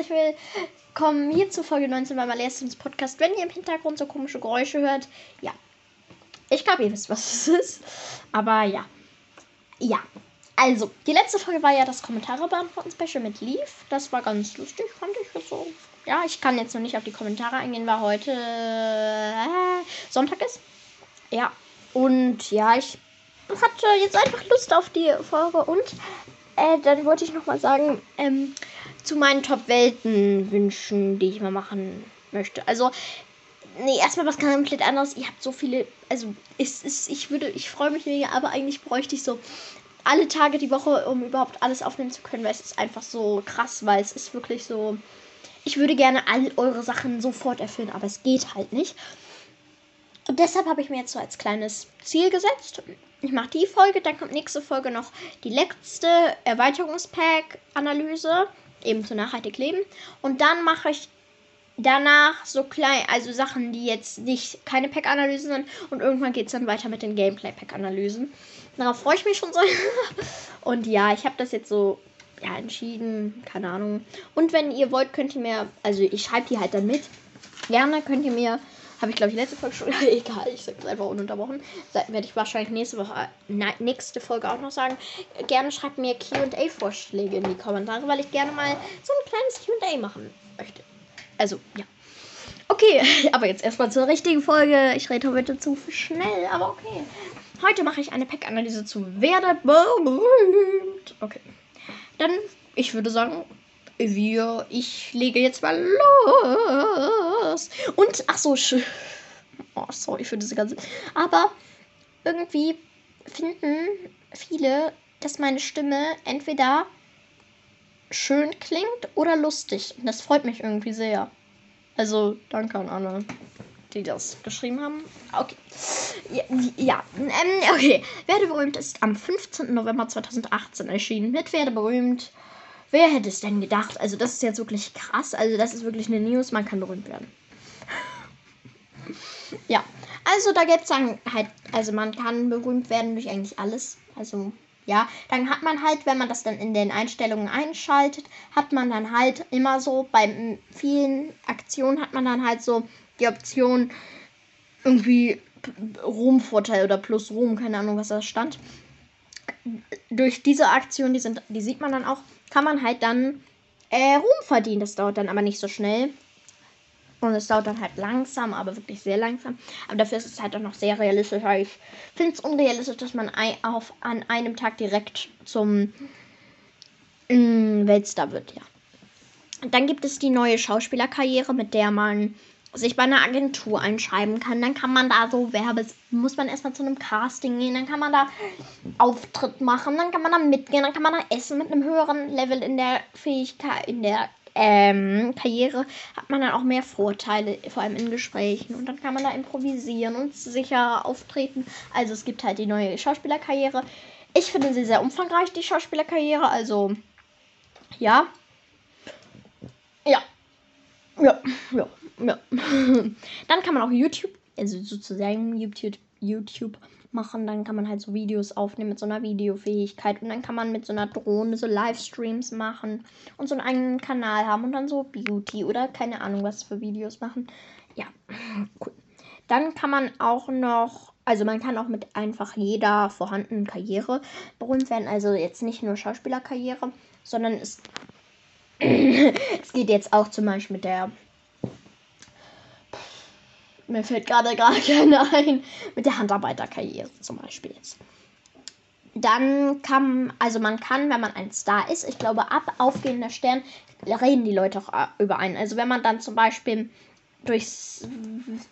herzlich willkommen hier zu Folge 19 bei Malestins Podcast. Wenn ihr im Hintergrund so komische Geräusche hört, ja. Ich glaube, ihr wisst, was es ist. Aber ja. Ja. Also, die letzte Folge war ja das Kommentare beantworten Special mit Leaf. Das war ganz lustig, fand ich so. Ja, ich kann jetzt noch nicht auf die Kommentare eingehen, weil heute äh, Sonntag ist. Ja. Und ja, ich hatte jetzt einfach Lust auf die Folge und äh, dann wollte ich nochmal sagen, ähm, zu meinen Top-Welten-Wünschen, die ich mal machen möchte. Also, nee, erstmal was komplett anderes. Ihr habt so viele, also, es ist, ich würde, ich freue mich mega, aber eigentlich bräuchte ich so alle Tage die Woche, um überhaupt alles aufnehmen zu können, weil es ist einfach so krass, weil es ist wirklich so. Ich würde gerne all eure Sachen sofort erfüllen, aber es geht halt nicht. Und deshalb habe ich mir jetzt so als kleines Ziel gesetzt, ich mache die Folge, dann kommt nächste Folge noch die letzte Erweiterungspack-Analyse, eben zu nachhaltig leben. Und dann mache ich danach so klein, also Sachen, die jetzt nicht keine Pack-Analysen sind. Und irgendwann geht es dann weiter mit den Gameplay-Pack-Analysen. Darauf freue ich mich schon so. Und ja, ich habe das jetzt so ja, entschieden, keine Ahnung. Und wenn ihr wollt, könnt ihr mir, also ich schreibe die halt dann mit. Gerne könnt ihr mir habe ich, glaube ich, letzte Folge schon. Egal, ich sage es einfach ununterbrochen. Werde ich wahrscheinlich nächste Woche, na, nächste Folge auch noch sagen. Gerne schreibt mir QA-Vorschläge in die Kommentare, weil ich gerne mal so ein kleines QA machen möchte. Also, ja. Okay, aber jetzt erstmal zur richtigen Folge. Ich rede heute zu schnell, aber okay. Heute mache ich eine Pack-Analyse zu Werde berühmt. Okay. Dann, ich würde sagen, wir, ich lege jetzt mal los. Und, ach so, oh, sorry für diese ganze. Aber irgendwie finden viele, dass meine Stimme entweder schön klingt oder lustig. Und das freut mich irgendwie sehr. Also, danke an alle, die das geschrieben haben. Okay. Ja, ja ähm, okay. Werde berühmt ist am 15. November 2018 erschienen. Mit Werde berühmt Wer hätte es denn gedacht? Also, das ist jetzt wirklich krass. Also, das ist wirklich eine News. Man kann berühmt werden. ja. Also, da gibt es dann halt, also man kann berühmt werden durch eigentlich alles. Also, ja, dann hat man halt, wenn man das dann in den Einstellungen einschaltet, hat man dann halt immer so, bei vielen Aktionen hat man dann halt so die Option irgendwie Ruhmvorteil oder plus Ruhm, keine Ahnung, was da stand. Durch diese Aktion, die sind, die sieht man dann auch, kann man halt dann äh, Ruhm verdienen. Das dauert dann aber nicht so schnell. Und es dauert dann halt langsam, aber wirklich sehr langsam. Aber dafür ist es halt auch noch sehr realistisch. Ich finde es unrealistisch, dass man auf, an einem Tag direkt zum mm, Weltstar wird, ja. Dann gibt es die neue Schauspielerkarriere, mit der man sich bei einer Agentur einschreiben kann. Dann kann man da so Werbes, muss man erstmal zu einem Casting gehen, dann kann man da Auftritt machen, dann kann man da mitgehen, dann kann man da essen mit einem höheren Level in der Fähigkeit, in der ähm, Karriere hat man dann auch mehr Vorteile, vor allem in Gesprächen. Und dann kann man da improvisieren und sicher auftreten. Also es gibt halt die neue Schauspielerkarriere. Ich finde sie sehr umfangreich, die Schauspielerkarriere. Also ja. Ja. Ja. Ja. Ja. dann kann man auch YouTube, also sozusagen YouTube, YouTube machen. Dann kann man halt so Videos aufnehmen mit so einer Videofähigkeit. Und dann kann man mit so einer Drohne so Livestreams machen und so einen eigenen Kanal haben und dann so Beauty oder keine Ahnung was für Videos machen. Ja, cool. Dann kann man auch noch, also man kann auch mit einfach jeder vorhandenen Karriere berühmt werden. Also jetzt nicht nur Schauspielerkarriere, sondern es, es geht jetzt auch zum Beispiel mit der mir fällt gerade gar keine ein. Mit der Handarbeiterkarriere zum Beispiel jetzt. Dann kann, also man kann, wenn man ein Star ist, ich glaube, ab aufgehender Stern reden die Leute auch über einen. Also wenn man dann zum Beispiel durchs,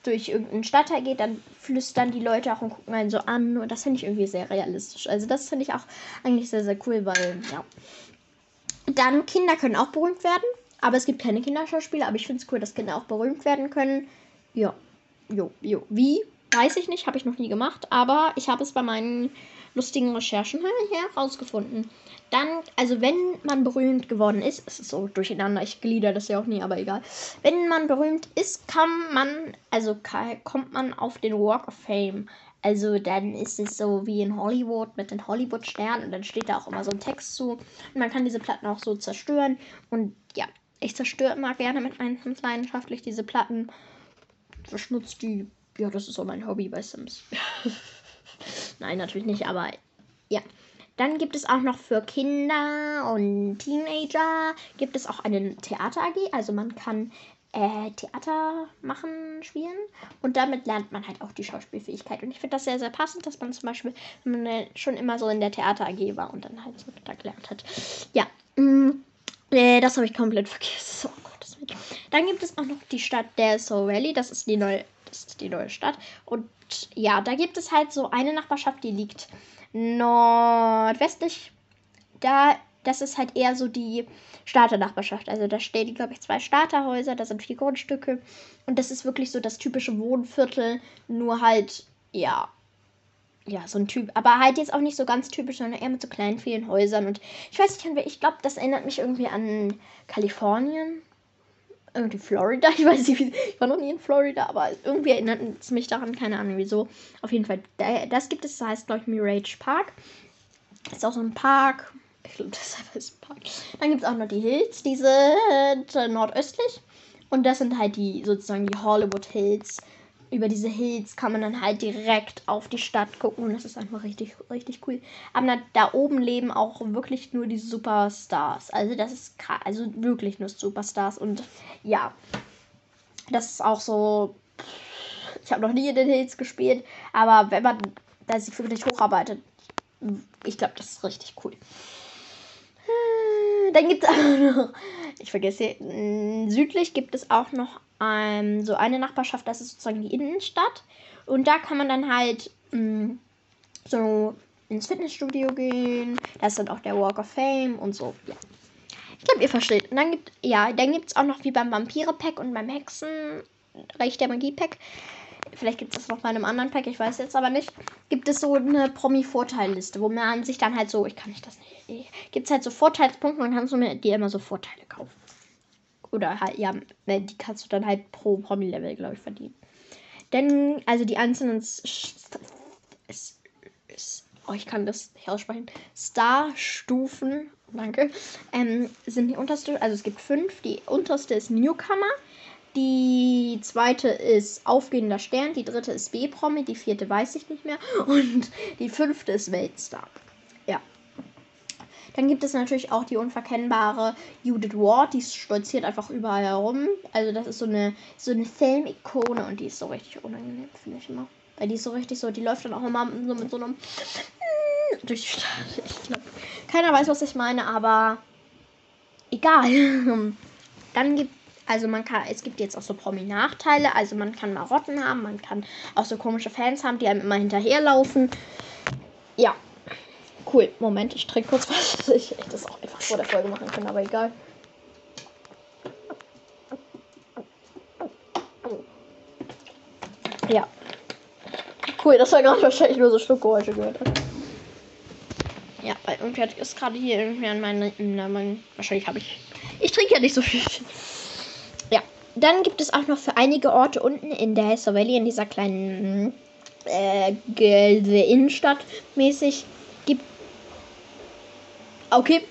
durch irgendeinen Stadtteil geht, dann flüstern die Leute auch und gucken einen so an. Und das finde ich irgendwie sehr realistisch. Also das finde ich auch eigentlich sehr, sehr cool, weil, ja. Dann Kinder können auch berühmt werden. Aber es gibt keine Kinderschauspieler. Aber ich finde es cool, dass Kinder auch berühmt werden können. Ja jo, jo. Wie? Weiß ich nicht, habe ich noch nie gemacht, aber ich habe es bei meinen lustigen Recherchen herausgefunden. Dann, also wenn man berühmt geworden ist, es ist so durcheinander, ich glieder das ja auch nie, aber egal. Wenn man berühmt ist, kann man, also kommt man auf den Walk of Fame. Also dann ist es so wie in Hollywood mit den Hollywood-Sternen und dann steht da auch immer so ein Text zu. Und man kann diese Platten auch so zerstören. Und ja, Ich zerstöre immer gerne mit meinen leidenschaftlich diese Platten. Verschnutzt die. Ja, das ist so mein Hobby bei Sims. Nein, natürlich nicht, aber ja. Dann gibt es auch noch für Kinder und Teenager gibt es auch eine Theater AG. Also man kann äh, Theater machen, spielen. Und damit lernt man halt auch die Schauspielfähigkeit. Und ich finde das sehr, sehr passend, dass man zum Beispiel wenn man schon immer so in der Theater AG war und dann halt so da gelernt hat. Ja. Mh, mm, äh, das habe ich komplett vergessen. Oh Gott, wird. Dann gibt es auch noch die Stadt der Soul Valley. Das ist die neue, das ist die neue Stadt. Und ja, da gibt es halt so eine Nachbarschaft, die liegt nordwestlich. Da, das ist halt eher so die Starternachbarschaft. Also da stehen, glaube ich, zwei Starterhäuser, da sind vier Grundstücke. Und das ist wirklich so das typische Wohnviertel, nur halt, ja, ja, so ein Typ. Aber halt jetzt auch nicht so ganz typisch, sondern eher mit so kleinen, vielen Häusern. Und ich weiß nicht, ich glaube, das erinnert mich irgendwie an Kalifornien. Irgendwie Florida. Ich weiß nicht, ich war noch nie in Florida, aber irgendwie erinnert es mich daran. Keine Ahnung wieso. Auf jeden Fall, das gibt es, das heißt, glaube ich, Mirage Park. Ist auch so ein Park ich glaube, das ist Park. Dann gibt es auch noch die Hills, die sind äh, nordöstlich. Und das sind halt die sozusagen die Hollywood Hills. Über diese Hills kann man dann halt direkt auf die Stadt gucken und das ist einfach richtig, richtig cool. Aber da, oben leben auch wirklich nur die Superstars. Also das ist also wirklich nur Superstars und ja, das ist auch so. Ich habe noch nie in den Hills gespielt, aber wenn man da sich wirklich hocharbeitet, ich glaube, das ist richtig cool. Dann gibt es auch noch, ich vergesse, mm, südlich gibt es auch noch ähm, so eine Nachbarschaft, das ist sozusagen die Innenstadt. Und da kann man dann halt mh, mm, so ins Fitnessstudio gehen. Das ist dann auch der Walk of Fame und so. Ja. Ich glaube, ihr versteht. Und dann gibt ja, dann gibt es auch noch wie beim Vampire-Pack und beim Hexen, Reich der Magie-Pack vielleicht gibt es das noch bei einem anderen Pack, ich weiß jetzt aber nicht, gibt es so eine Promi-Vorteilliste, wo man sich dann halt so, ich kann nicht das nicht, gibt es halt so Vorteilspunkte und kannst du mir dir immer so Vorteile kaufen. Oder halt, ja, die kannst du dann halt pro Promi-Level, glaube ich, verdienen. Denn, also die einzelnen, oh, ich kann das nicht aussprechen, Star-Stufen, danke, ähm, sind die unterste, also es gibt fünf, die unterste ist Newcomer, die zweite ist Aufgehender Stern, die dritte ist B-Promi, die vierte weiß ich nicht mehr und die fünfte ist Weltstar. Ja. Dann gibt es natürlich auch die unverkennbare Judith Ward, die stolziert einfach überall herum. Also das ist so eine so eine Film-Ikone und die ist so richtig unangenehm, finde ich immer. Weil die ist so richtig so, die läuft dann auch immer so mit so einem durch die Stadt. Ich glaube, keiner weiß, was ich meine, aber egal. Dann gibt also man kann, es gibt jetzt auch so Promi-Nachteile. Also man kann Marotten haben, man kann auch so komische Fans haben, die einem immer hinterherlaufen. Ja. Cool. Moment, ich trinke kurz was. Ich hätte das auch einfach vor der Folge machen können, aber egal. Ja. Cool, das war gerade wahrscheinlich nur so Schluckgeräusche gehört. Ja, weil irgendwie ist gerade hier irgendwie an meinen. Wahrscheinlich habe ich. Ich trinke ja nicht so viel dann gibt es auch noch für einige Orte unten in der Hesse Valley, in dieser kleinen äh, Innenstadt mäßig, okay,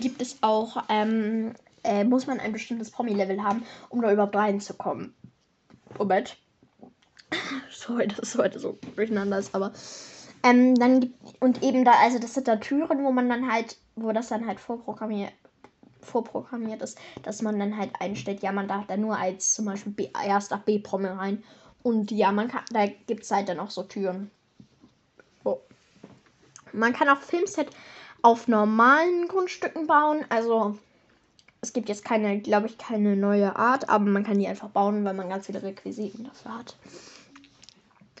gibt es auch, ähm, äh, muss man ein bestimmtes Promi-Level haben, um da überhaupt reinzukommen. Moment. Sorry, dass es heute so durcheinander ist, aber. Ähm, dann gibt, und eben da, also das sind da Türen, wo man dann halt, wo das dann halt vorprogrammiert vorprogrammiert ist, dass man dann halt einstellt, ja, man darf da nur als zum Beispiel B, erst nach B-Promi rein. Und ja, man kann, da gibt es halt dann auch so Türen. Oh. Man kann auch Filmset auf normalen Grundstücken bauen. Also es gibt jetzt keine, glaube ich, keine neue Art, aber man kann die einfach bauen, weil man ganz viele Requisiten dafür hat.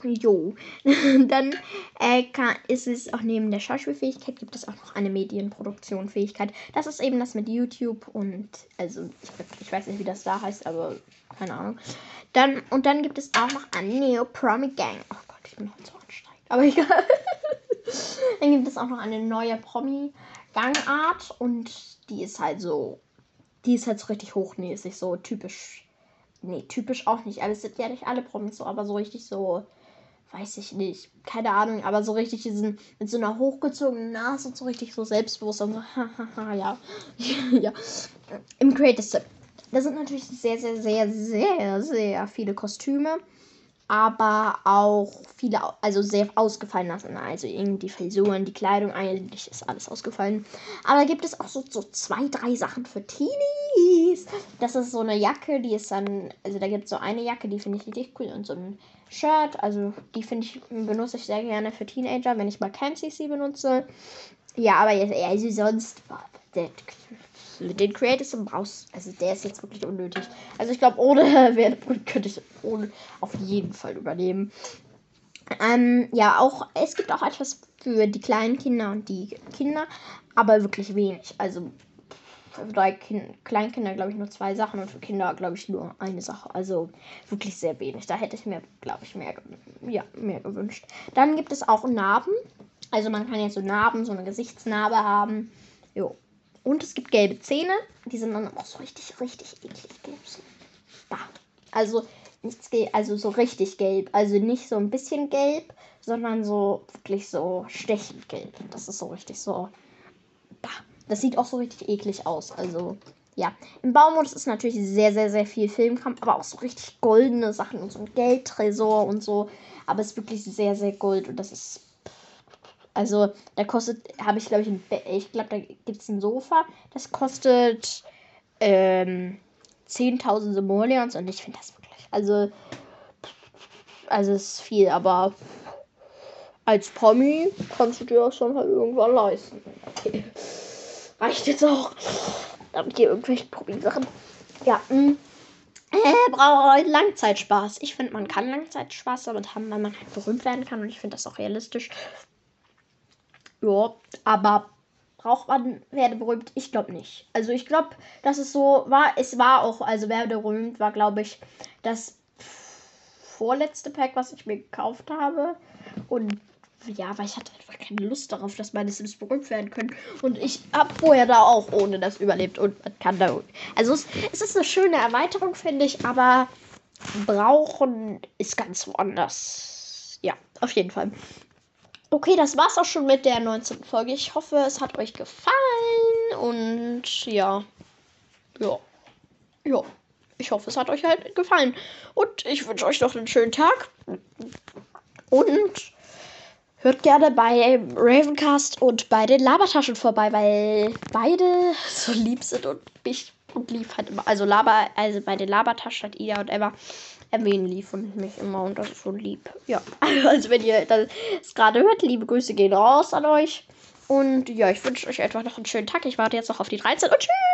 Jo. Dann äh, kann, ist es auch neben der Schauspielfähigkeit gibt es auch noch eine Medienproduktionfähigkeit. Das ist eben das mit YouTube und also ich, ich weiß nicht, wie das da heißt, aber keine Ahnung. Dann und dann gibt es auch noch eine Neo Promi Gang. Oh Gott, ich bin heute so anstrengend. Aber egal. Dann gibt es auch noch eine neue Promi Gangart und die ist halt so die ist halt so richtig hochnäsig, so typisch nee, typisch auch nicht. Aber es sind ja nicht alle Promis so, aber so richtig so weiß ich nicht, keine Ahnung, aber so richtig diesen, mit so einer hochgezogenen Nase und so richtig so selbstbewusst und so, hahaha, ja. ja. im Greatest. Da sind natürlich sehr, sehr, sehr, sehr, sehr viele Kostüme. Aber auch viele, also sehr ausgefallen lassen. Also irgendwie die Frisuren, die Kleidung, eigentlich ist alles ausgefallen. Aber da gibt es auch so, so zwei, drei Sachen für Teenies. Das ist so eine Jacke, die ist dann, also da gibt es so eine Jacke, die finde ich richtig cool und so ein Shirt. Also die finde ich, benutze ich sehr gerne für Teenager, wenn ich mal Camp CC benutze. Ja, aber jetzt, also sonst, den Creators brauchst, also der ist jetzt wirklich unnötig. Also ich glaube, ohne Werdepunkt könnte ich ohne auf jeden Fall übernehmen. Ähm, ja, auch, es gibt auch etwas für die kleinen Kinder und die Kinder, aber wirklich wenig. Also für drei kind Kleinkinder, glaube ich, nur zwei Sachen und für Kinder, glaube ich, nur eine Sache. Also wirklich sehr wenig. Da hätte ich mir, glaube ich, mehr, ja, mehr gewünscht. Dann gibt es auch Narben. Also man kann jetzt so Narben, so eine Gesichtsnarbe haben. Jo. Und es gibt gelbe Zähne. Die sind dann auch so richtig, richtig eklig gelb. Also nichts also so richtig gelb. Also nicht so ein bisschen gelb, sondern so wirklich so stechend gelb. Das ist so richtig so. Da. Das sieht auch so richtig eklig aus. Also, ja. Im Baumodus ist natürlich sehr, sehr, sehr viel Filmkampf, aber auch so richtig goldene Sachen und so ein Geldtresor und so. Aber es ist wirklich sehr, sehr gold und das ist also, da kostet, habe ich glaube ich, ein ich glaube, da gibt es ein Sofa. Das kostet ähm, 10.000 Simoleons und ich finde das wirklich. Also, also es ist viel, aber als Promi kannst du dir das schon halt irgendwann leisten. Okay. Reicht jetzt auch. Damit hier irgendwelche Promi-Sachen. Ja. Hm. Äh, brauche Langzeitspaß. Ich finde, man kann Langzeitspaß damit haben, weil man halt berühmt werden kann und ich finde das auch realistisch. Ja, aber braucht man werde berühmt? Ich glaube nicht. Also ich glaube, dass es so war. Es war auch, also werde berühmt war, glaube ich, das vorletzte Pack, was ich mir gekauft habe. Und ja, weil ich hatte einfach keine Lust darauf, dass meine Sims berühmt werden können. Und ich habe vorher da auch ohne das überlebt und man kann da. Also es, es ist eine schöne Erweiterung, finde ich, aber brauchen ist ganz woanders. Ja, auf jeden Fall. Okay, das war's auch schon mit der 19. Folge. Ich hoffe, es hat euch gefallen. Und ja. Ja. Ja. Ich hoffe, es hat euch halt gefallen. Und ich wünsche euch noch einen schönen Tag. Und hört gerne bei Ravencast und bei den Labertaschen vorbei, weil beide so lieb sind und mich und lieb halt immer. Also Laber, also bei den Labertaschen hat Ida und Emma erwähnen lieb und mich immer und das ist schon lieb. Ja, also wenn ihr das gerade hört, liebe Grüße gehen raus an euch. Und ja, ich wünsche euch einfach noch einen schönen Tag. Ich warte jetzt noch auf die 13 und tschüss.